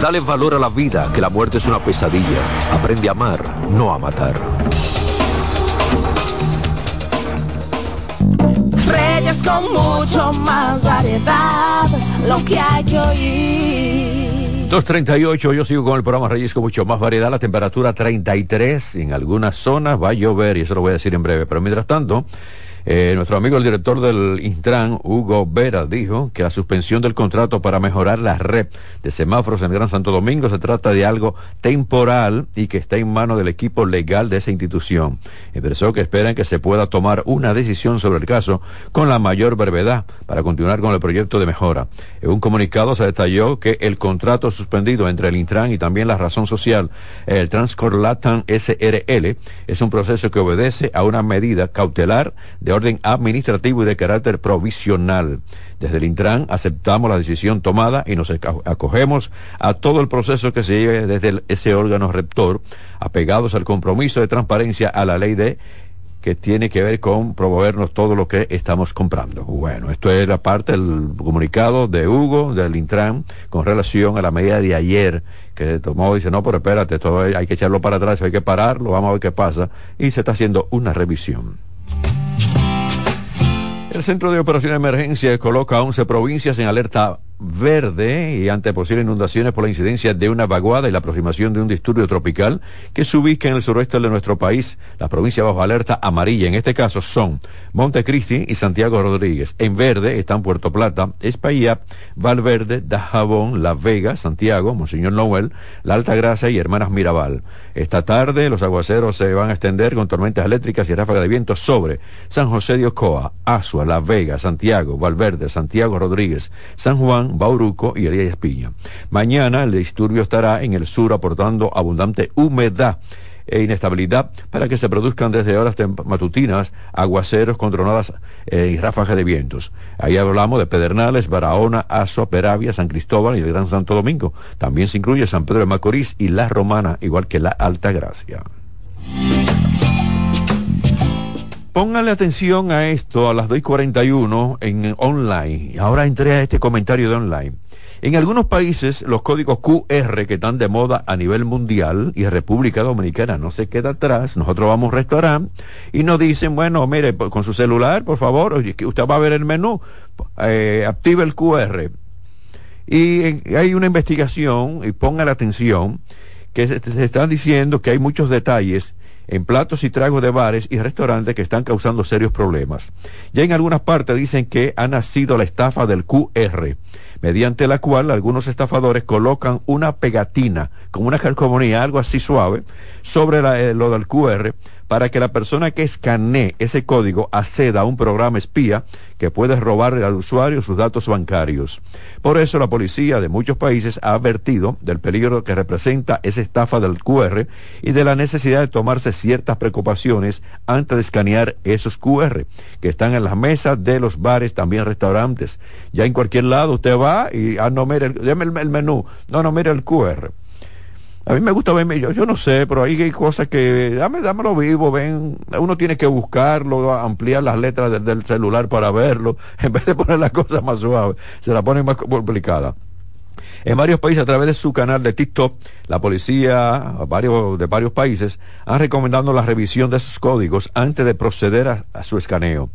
Dale valor a la vida, que la muerte es una pesadilla. Aprende a amar, no a matar. Reyes con mucho más variedad, lo que hay que oír. 238, yo sigo con el programa Reyes con mucho más variedad, la temperatura 33, en algunas zonas va a llover y eso lo voy a decir en breve, pero mientras tanto, Eh, nuestro amigo el director del Intran, Hugo Vera, dijo que la suspensión del contrato para mejorar la red de semáforos en Gran Santo Domingo se trata de algo temporal y que está en manos del equipo legal de esa institución. Expresó que esperan que se pueda tomar una decisión sobre el caso con la mayor brevedad para continuar con el proyecto de mejora. En un comunicado se detalló que el contrato suspendido entre el Intran y también la razón social, el Transcorlatan SRL, es un proceso que obedece a una medida cautelar de orden administrativo y de carácter provisional. Desde el Intran aceptamos la decisión tomada y nos acogemos a todo el proceso que se lleve desde ese órgano rector, apegados al compromiso de transparencia a la ley de que tiene que ver con promovernos todo lo que estamos comprando. Bueno, esto es la parte del comunicado de Hugo, del Intran, con relación a la medida de ayer que tomó, dice, no, pero espérate, esto hay que echarlo para atrás, hay que pararlo, vamos a ver qué pasa, y se está haciendo una revisión. El Centro de Operaciones de Emergencia coloca a 11 provincias en alerta verde y ante posibles inundaciones por la incidencia de una vaguada y la aproximación de un disturbio tropical que se ubica en el suroeste de nuestro país. Las provincias bajo alerta amarilla en este caso son Montecristi y Santiago Rodríguez. En verde están Puerto Plata, España, Valverde, Dajabón, La Vega, Santiago, Monseñor Noel, La Alta Gracia y Hermanas Mirabal. Esta tarde los aguaceros se van a extender con tormentas eléctricas y ráfagas de viento sobre San José de Ocoa, Asua, La Vega, Santiago, Valverde, Santiago Rodríguez, San Juan, Bauruco y Elías Espiña. Mañana el disturbio estará en el sur aportando abundante humedad e inestabilidad para que se produzcan desde horas matutinas aguaceros con tronadas eh, y ráfagas de vientos. Ahí hablamos de Pedernales, Barahona, Azo, Peravia, San Cristóbal y el Gran Santo Domingo. También se incluye San Pedro de Macorís y La Romana, igual que la Alta Gracia. Póngale atención a esto a las 2.41 en online. Ahora entré a este comentario de online. En algunos países los códigos QR que están de moda a nivel mundial y República Dominicana no se queda atrás. Nosotros vamos a un restaurante y nos dicen, bueno, mire, con su celular, por favor, usted va a ver el menú, eh, active el QR. Y hay una investigación, y ponga atención, que se están diciendo que hay muchos detalles en platos y tragos de bares y restaurantes que están causando serios problemas. Ya en algunas partes dicen que ha nacido la estafa del QR, mediante la cual algunos estafadores colocan una pegatina, como una calcomanía, algo así suave, sobre eh, lo del QR para que la persona que escanee ese código acceda a un programa espía que puede robarle al usuario sus datos bancarios. Por eso la policía de muchos países ha advertido del peligro que representa esa estafa del QR y de la necesidad de tomarse ciertas preocupaciones antes de escanear esos QR que están en las mesas de los bares, también restaurantes. Ya en cualquier lado usted va y, ah, no, mire, el, el menú, no, no, mire el QR. A mí me gusta verme, yo, no sé, pero ahí hay cosas que, dame, dámelo vivo, ven, uno tiene que buscarlo, ampliar las letras del, celular para verlo, en vez de poner las cosas más suaves, se la ponen más complicada. En varios países, a través de su canal de TikTok, la policía varios, de varios países han recomendado la revisión de esos códigos antes de proceder a su escaneo.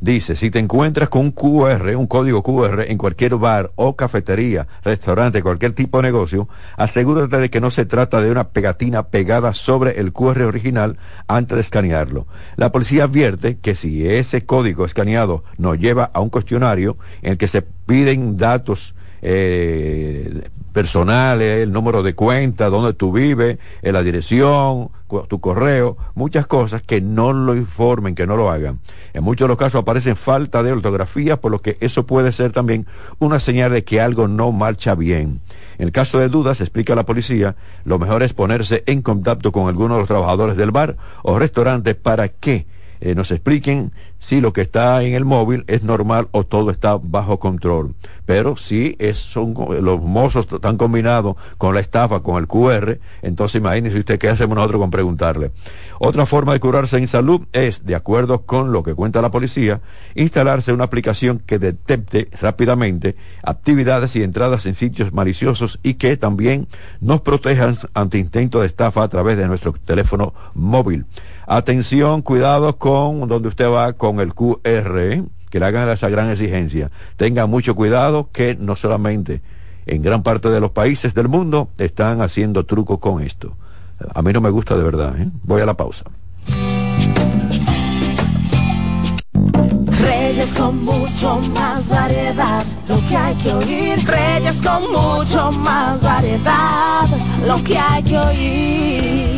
Dice, si te encuentras con un QR, un código QR en cualquier bar o cafetería, restaurante, cualquier tipo de negocio, asegúrate de que no se trata de una pegatina pegada sobre el QR original antes de escanearlo. La policía advierte que si ese código escaneado nos lleva a un cuestionario en el que se piden datos eh, personales, el número de cuenta, dónde tú vives, eh, la dirección, tu correo, muchas cosas que no lo informen, que no lo hagan. En muchos de los casos aparecen falta de ortografía, por lo que eso puede ser también una señal de que algo no marcha bien. En el caso de dudas, explica la policía, lo mejor es ponerse en contacto con alguno de los trabajadores del bar o restaurante para que eh, nos expliquen si lo que está en el móvil es normal o todo está bajo control. Pero si es, son, los mozos están combinados con la estafa, con el QR, entonces imagínese usted qué hacemos nosotros con preguntarle. Otra forma de curarse en salud es, de acuerdo con lo que cuenta la policía, instalarse una aplicación que detecte rápidamente actividades y entradas en sitios maliciosos y que también nos protejan ante intentos de estafa a través de nuestro teléfono móvil. Atención, cuidado con donde usted va con el QR, que le hagan esa gran exigencia. Tenga mucho cuidado que no solamente en gran parte de los países del mundo están haciendo trucos con esto. A mí no me gusta de verdad. ¿eh? Voy a la pausa. Reyes con mucho más variedad, lo que hay que oír. Reyes con mucho más variedad, lo que hay que oír.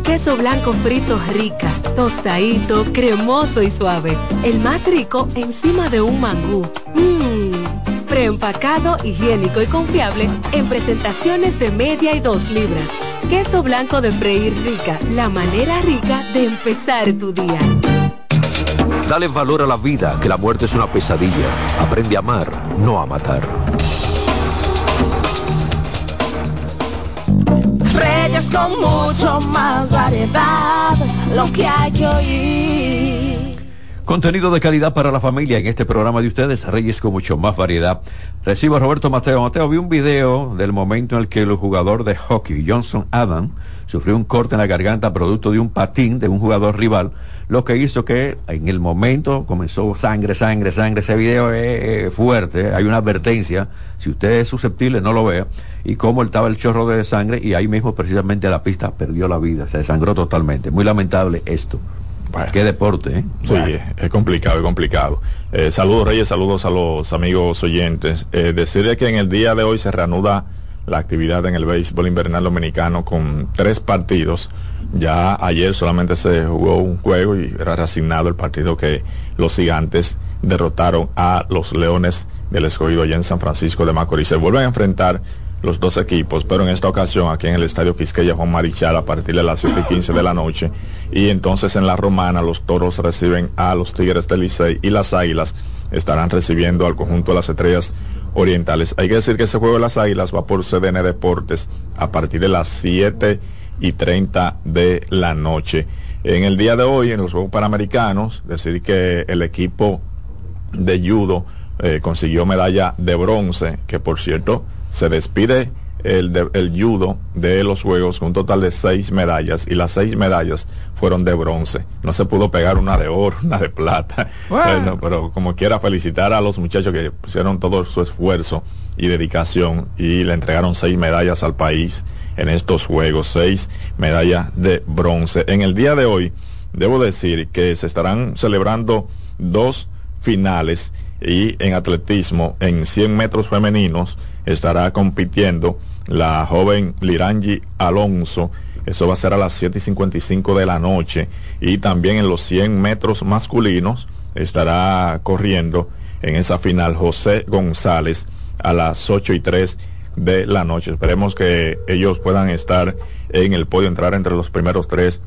Queso blanco frito rica, tostadito, cremoso y suave. El más rico encima de un mangú. Mmm, preempacado, higiénico y confiable en presentaciones de media y dos libras. Queso blanco de freír rica, la manera rica de empezar tu día. Dale valor a la vida, que la muerte es una pesadilla. Aprende a amar, no a matar. Con mucho más variedad, lo que hay que oír. Contenido de calidad para la familia en este programa de ustedes, Reyes con mucho más variedad. Recibo a Roberto Mateo. Mateo, vi un video del momento en el que el jugador de hockey, Johnson Adam, sufrió un corte en la garganta producto de un patín de un jugador rival, lo que hizo que en el momento comenzó sangre, sangre, sangre. Ese video es fuerte, hay una advertencia, si usted es susceptible no lo vea, y cómo estaba el chorro de sangre y ahí mismo precisamente la pista perdió la vida, se desangró totalmente. Muy lamentable esto. Qué deporte, ¿eh? Sí, es complicado, es complicado. Eh, saludos Reyes, saludos a los amigos oyentes. Eh, que en el día de hoy se reanuda la actividad en el béisbol invernal dominicano con tres partidos. Ya ayer solamente se jugó un juego y era reasignado el partido que los gigantes derrotaron a los Leones del Escogido allá en San Francisco de Macorís. Se vuelven a enfrentar los dos equipos, pero en esta ocasión aquí en el Estadio Quisqueya Juan Marichal a partir de las 7 y 15 de la noche. Y entonces en la Romana los toros reciben a los Tigres del Licey y las Águilas estarán recibiendo al conjunto de las estrellas orientales. Hay que decir que ese juego de las Águilas va por CDN Deportes a partir de las 7 y 30 de la noche. En el día de hoy, en los Juegos Panamericanos, decir que el equipo de judo eh, consiguió medalla de bronce, que por cierto se despide el, de, el, judo de los juegos con un total de seis medallas y las seis medallas fueron de bronce. No se pudo pegar una de oro, una de plata. Bueno, pero como quiera felicitar a los muchachos que pusieron todo su esfuerzo y dedicación y le entregaron seis medallas al país en estos juegos, seis medallas de bronce. En el día de hoy, debo decir que se estarán celebrando dos finales y en atletismo en 100 metros femeninos estará compitiendo la joven Lirangi Alonso. Eso va a ser a las 7 y 55 de la noche. Y también en los 100 metros masculinos estará corriendo en esa final José González a las 8 y 3 de la noche. Esperemos que ellos puedan estar en el podio, entrar entre los primeros tres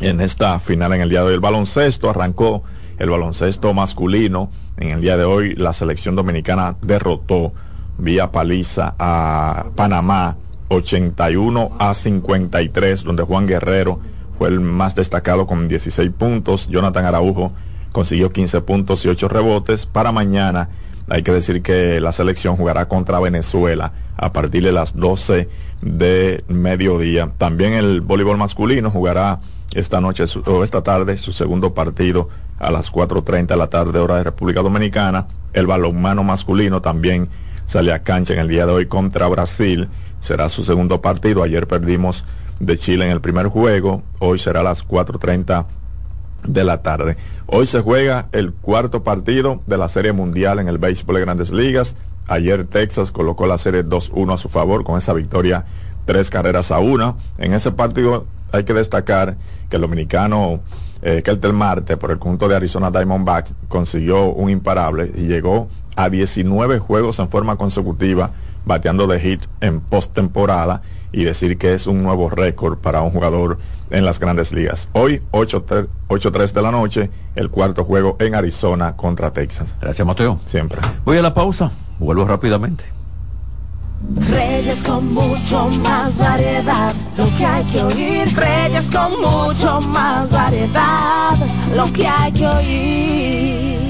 en esta final en el día de hoy. El baloncesto arrancó el baloncesto masculino. En el día de hoy la selección dominicana derrotó vía paliza a Panamá 81 a 53, donde Juan Guerrero fue el más destacado con 16 puntos. Jonathan Araujo consiguió 15 puntos y 8 rebotes. Para mañana hay que decir que la selección jugará contra Venezuela a partir de las 12 de mediodía. También el voleibol masculino jugará esta noche o esta tarde su segundo partido a las 4.30 de la tarde hora de República Dominicana. El balonmano masculino también sale a cancha en el día de hoy contra Brasil. Será su segundo partido. Ayer perdimos de Chile en el primer juego. Hoy será a las 4.30 de la tarde. Hoy se juega el cuarto partido de la Serie Mundial en el béisbol de Grandes Ligas. Ayer Texas colocó la serie 2-1 a su favor con esa victoria tres carreras a una. En ese partido hay que destacar que el dominicano eh, Keltel Marte por el conjunto de Arizona Diamondbacks consiguió un imparable y llegó a 19 juegos en forma consecutiva bateando de hit en postemporada y decir que es un nuevo récord para un jugador en las grandes ligas. Hoy, 8-3 de la noche, el cuarto juego en Arizona contra Texas. Gracias, Mateo. Siempre. Voy a la pausa, vuelvo rápidamente. Reyes con mucho más variedad, lo que hay que oír. Reyes con mucho más variedad, lo que hay que oír.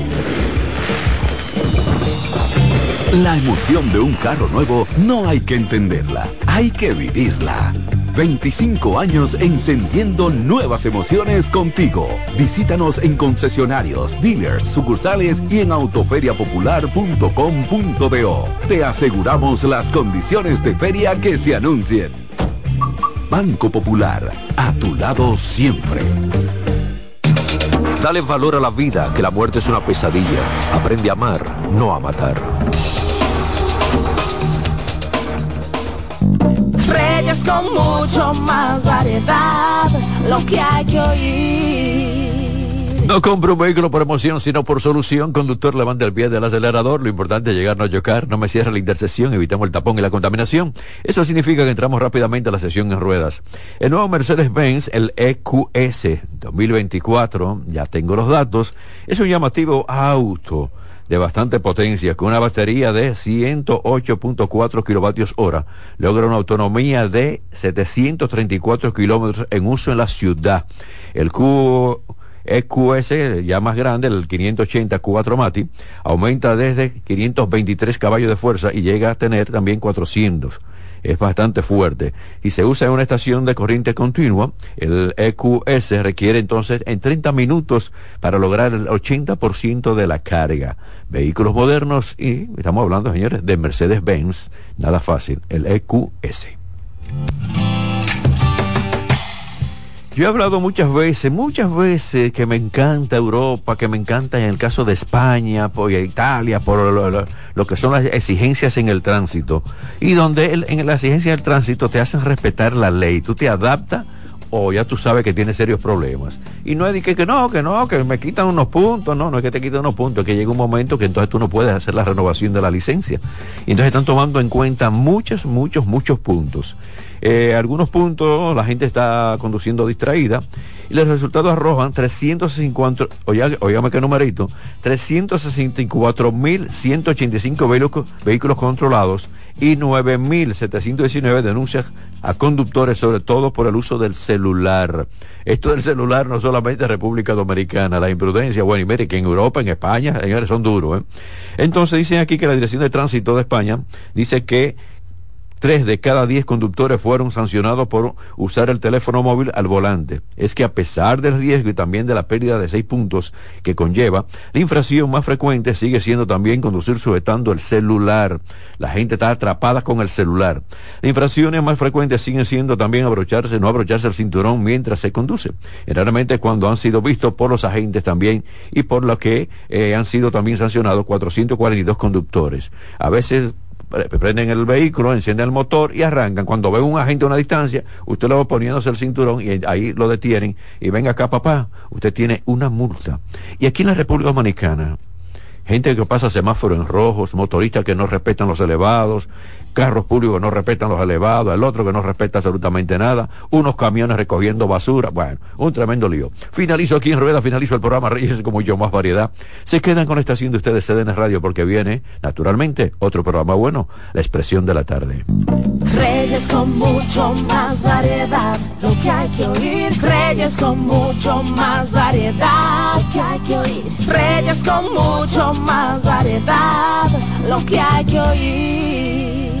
La emoción de un carro nuevo no hay que entenderla, hay que vivirla. 25 años encendiendo nuevas emociones contigo. Visítanos en concesionarios, dealers, sucursales y en autoferiapopular.com.do. Te aseguramos las condiciones de feria que se anuncien. Banco Popular, a tu lado siempre. Dale valor a la vida, que la muerte es una pesadilla. Aprende a amar, no a matar. Reyes con mucho más variedad, lo que hay que oír. No compro un vehículo por emoción, sino por solución. Conductor, levante el pie del acelerador. Lo importante es llegar, no chocar. No me cierre la intersección. Evitamos el tapón y la contaminación. Eso significa que entramos rápidamente a la sesión en ruedas. El nuevo Mercedes-Benz, el EQS 2024, ya tengo los datos, es un llamativo auto de bastante potencia, con una batería de 108.4 kilovatios hora, logra una autonomía de 734 kilómetros en uso en la ciudad. El Q EQS, ya más grande, el 580 4 Mati, aumenta desde 523 caballos de fuerza y llega a tener también 400 es bastante fuerte y se usa en una estación de corriente continua. El EQS requiere entonces en 30 minutos para lograr el 80% de la carga. Vehículos modernos y estamos hablando, señores, de Mercedes-Benz, nada fácil, el EQS. Yo he hablado muchas veces, muchas veces que me encanta Europa, que me encanta en el caso de España, por Italia, por lo, que son las exigencias en el tránsito. Y donde en la exigencia del tránsito te hacen respetar la ley, tú te adaptas o ya tú sabes que tienes serios problemas. Y no es de que, no, que no, que me quitan unos puntos, no, no es que te quiten unos puntos, es que llega un momento que entonces tú no puedes hacer la renovación de la licencia. Y entonces están tomando en cuenta muchos, muchos, muchos puntos. Eh, algunos puntos la gente está conduciendo distraída y los resultados arrojan 350, oye, oígame qué numerito, 364.185 vehículos, vehículos controlados y 9.719 denuncias a conductores, sobre todo por el uso del celular. Esto del celular no solamente en República Dominicana, la imprudencia, bueno, y mire que en Europa, en España, señores, son duros. ¿eh? Entonces dicen aquí que la Dirección de Tránsito de España dice que Tres de cada diez conductores fueron sancionados por usar el teléfono móvil al volante. Es que a pesar del riesgo y también de la pérdida de seis puntos que conlleva, la infracción más frecuente sigue siendo también conducir sujetando el celular. La gente está atrapada con el celular. Las infracciones más frecuentes siguen siendo también abrocharse, no abrocharse el cinturón mientras se conduce. Generalmente cuando han sido vistos por los agentes también y por lo que eh, han sido también sancionados 442 conductores. A veces prenden el vehículo, encienden el motor y arrancan. Cuando ven un agente a una distancia, usted lo va poniéndose el cinturón y ahí lo detienen. Y venga acá, papá, usted tiene una multa. Y aquí en la República Dominicana, gente que pasa semáforos en rojos, motoristas que no respetan los elevados, carros públicos que no respetan los elevados, el otro que no respeta absolutamente nada, unos camiones recogiendo basura, bueno, un tremendo lío. Finalizo aquí en Rueda, finalizo el programa Reyes como yo, más variedad. Se quedan con esta estación de ustedes CDN Radio porque viene, naturalmente, otro programa bueno, La Expresión de la Tarde. Reyes con mucho más variedad, lo que hay que oír. Reyes con mucho más variedad, lo que hay que oír. Reyes con mucho más variedad, lo que hay que oír.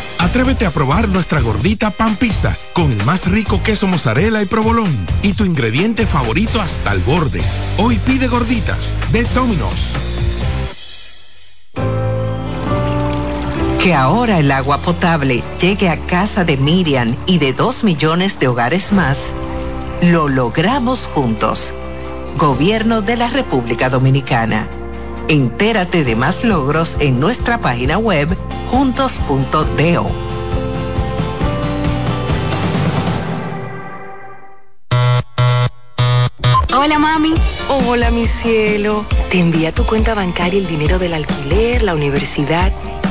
Atrévete a probar nuestra gordita pan pizza con el más rico queso mozzarella y provolón y tu ingrediente favorito hasta el borde. Hoy pide gorditas de Domino's. Que ahora el agua potable llegue a casa de Miriam y de dos millones de hogares más, lo logramos juntos. Gobierno de la República Dominicana. Entérate de más logros en nuestra página web juntos.do. Hola mami. Hola mi cielo. Te envía tu cuenta bancaria el dinero del alquiler, la universidad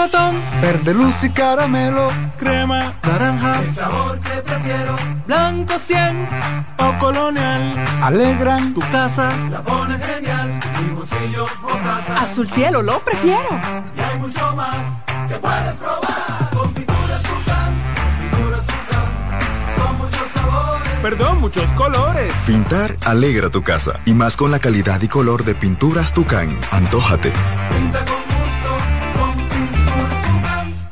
Melocotón, verde luz y caramelo, crema, naranja, el sabor que prefiero, blanco 100 o colonial, alegran tu casa, la pone genial, mi bolsillo mostaza, azul cielo lo prefiero, y hay mucho más que puedes probar, con pinturas Tucán, pinturas Tucán, son muchos sabores, perdón, muchos colores. Pintar alegra tu casa, y más con la calidad y color de pinturas Tucán, antójate. pinta con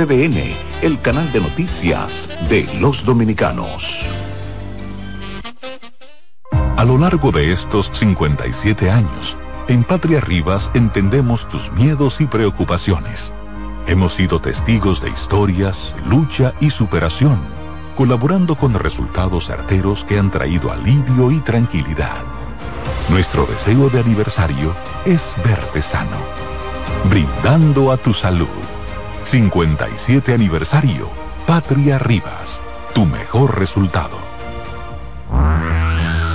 CDN, el canal de noticias de los dominicanos. A lo largo de estos 57 años, en Patria Rivas entendemos tus miedos y preocupaciones. Hemos sido testigos de historias, lucha y superación, colaborando con resultados certeros que han traído alivio y tranquilidad. Nuestro deseo de aniversario es verte sano, brindando a tu salud. 57 aniversario. Patria Rivas. Tu mejor resultado.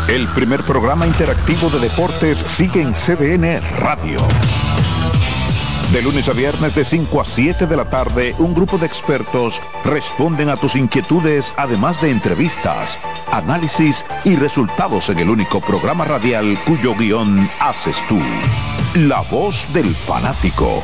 El primer programa interactivo de deportes sigue en CDN Radio. De lunes a viernes de 5 a 7 de la tarde, un grupo de expertos responden a tus inquietudes, además de entrevistas, análisis y resultados en el único programa radial cuyo guion haces tú. La voz del fanático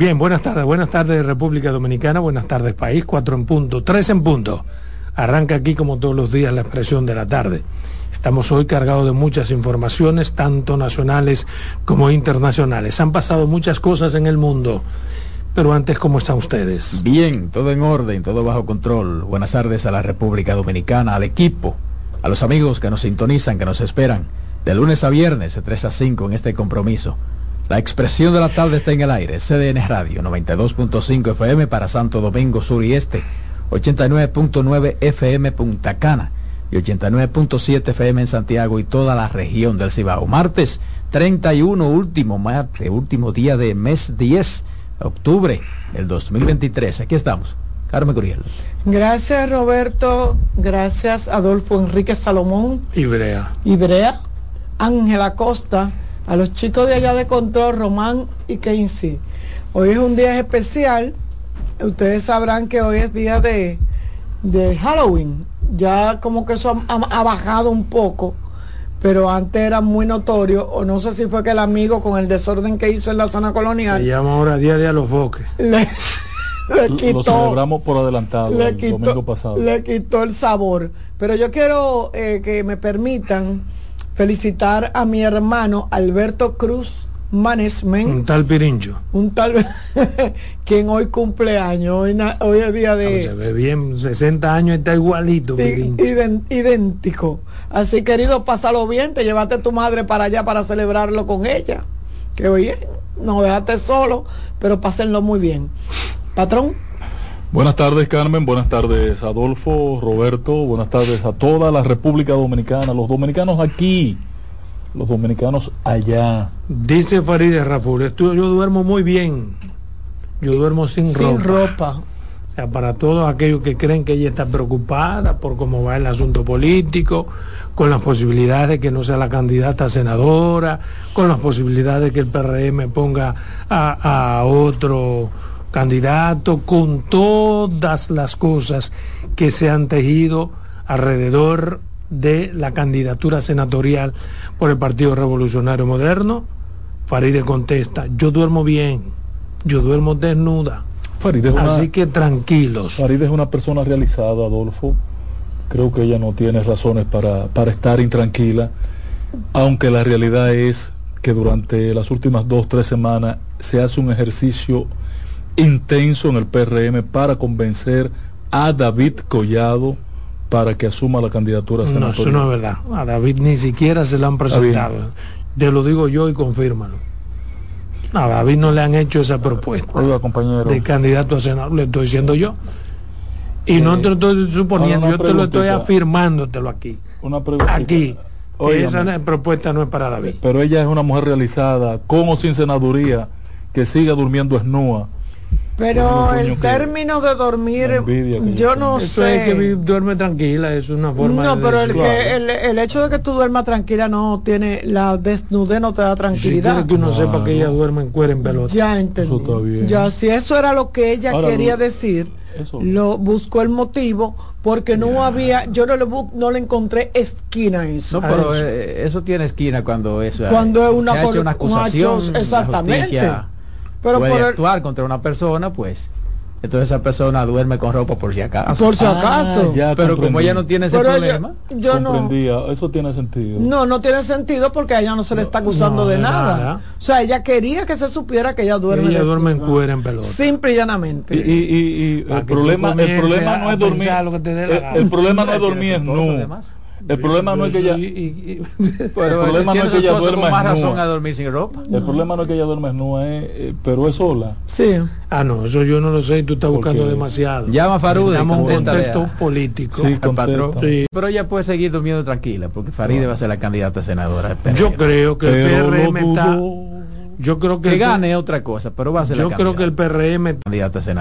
Bien, buenas tardes, buenas tardes República Dominicana, buenas tardes país, cuatro en punto, tres en punto. Arranca aquí como todos los días la expresión de la tarde. Estamos hoy cargados de muchas informaciones, tanto nacionales como internacionales. Han pasado muchas cosas en el mundo. Pero antes, ¿cómo están ustedes? Bien, todo en orden, todo bajo control. Buenas tardes a la República Dominicana, al equipo, a los amigos que nos sintonizan, que nos esperan, de lunes a viernes, de 3 a 5 en este compromiso. La expresión de la tarde está en el aire. CDN Radio 92.5 FM para Santo Domingo Sur y Este, 89.9 FM Punta Cana y 89.7 FM en Santiago y toda la región del Cibao. Martes 31, último, martes, último día de mes 10, octubre del 2023. Aquí estamos. Carmen Curiel. Gracias Roberto, gracias Adolfo Enrique Salomón. Ibrea. Ibrea, Ángela Costa a los chicos de allá de control, Román y Keynes. Hoy es un día especial. Ustedes sabrán que hoy es día de, de Halloween. Ya como que eso ha, ha, bajado un poco, pero antes era muy notorio, o no sé si fue que el amigo con el desorden que hizo en la zona colonial. Se llama ahora Día de los Foques. Le, le quitó, Lo celebramos por adelantado le el quitó, domingo pasado. Le quitó el sabor. Pero yo quiero eh, que me permitan felicitar a mi hermano Alberto Cruz Manesmen. Un tal Pirincho. Un tal quien hoy cumple años. Hoy, na, hoy es día de. se ve bien, 60 años está igualito. Pirincho. Ident, idéntico. Así querido, pásalo bien. Te llevaste tu madre para allá para celebrarlo con ella. Que oye, no dejaste solo, pero pásenlo muy bien. Patrón. Buenas tardes Carmen, buenas tardes Adolfo, Roberto, buenas tardes a toda la República Dominicana, los dominicanos aquí, los dominicanos allá. Dice Farideh Raful, yo duermo muy bien, yo duermo sin, sin ropa. ropa. O sea, para todos aquellos que creen que ella está preocupada por cómo va el asunto político, con las posibilidades de que no sea la candidata a senadora, con las posibilidades de que el PRM ponga a, a otro candidato, con todas las cosas que se han tejido alrededor de la candidatura senatorial por el Partido Revolucionario Moderno, Faride contesta, yo duermo bien, yo duermo desnuda. Faride una, Así que tranquilos. Faride es una persona realizada, Adolfo. Creo que ella no tiene razones para, para estar intranquila, aunque la realidad es que durante las últimas dos, tres semanas se hace un ejercicio intenso en el PRM para convencer a David Collado para que asuma la candidatura senatorial. No, eso no es verdad. A David ni siquiera se le han presentado. Te lo digo yo y confírmalo. A David no le han hecho esa propuesta Oiga, compañero. de candidato a senador, le estoy diciendo yo. Y no te lo estoy suponiendo, yo te lo estoy afirmándotelo aquí. Una pregunta. Aquí. esa propuesta no es para David. Pero ella es una mujer realizada, con o sin senaduría, que siga durmiendo esnúa. Pero el que- término de dormir, que yo no Eso es que sé. vi- duerme tranquila, es una forma No, de pero el, que, el, el hecho de que tú duermas tranquila no tiene, la desnudez no te da tranquilidad. quiere que uno sepa que ella duerme en cuero en pelota. Ya entendí. Eso está bien. Ya, si eso era lo que ella Ahora, quería decir, Eso. lo buscó el motivo porque no había, yo no le no le encontré esquina a eso. No, a pero eso. eh, eso tiene esquina cuando eso Cuando es una se ha hecho cor- una un acusación, exactamente. Pero puede por el- actuar contra una persona, pues entonces esa persona duerme con ropa por si acaso. Por si acaso. Ah, ya pero como ella no tiene ese Pero problema, yo, yo no. Eso tiene sentido. No, no tiene sentido porque a ella no se le está acusando no, de de nada. nada. O sea, ella quería que se supiera que ella duerme. ella duerme en cuero en pelota. Simple y llanamente. Y, y- y- y Para el problema, el problema no es dormir. pensar lo que te dé la El, el problema no es dormir además. El problema no es que ella, Y- y- pero el problema no es que ella duerma con más desnuda. razón a dormir sin ropa. el problema no es que ella duerme desnuda, es, eh, pero es sola. Sí. Ah, no, eso yo no lo sé y tú estás buscando Porque- demasiado. Llama a Farude en un contexto a- político. Sí, al patrón. Sí. Pero ella puede seguir durmiendo tranquila porque Faride va a ser la candidata a senadora. Yo creo que el Pero lo PRM está. Yo creo que, que el- gane otra cosa, pero va a ser Yo la creo que el candidata, PRM candidata a senadora.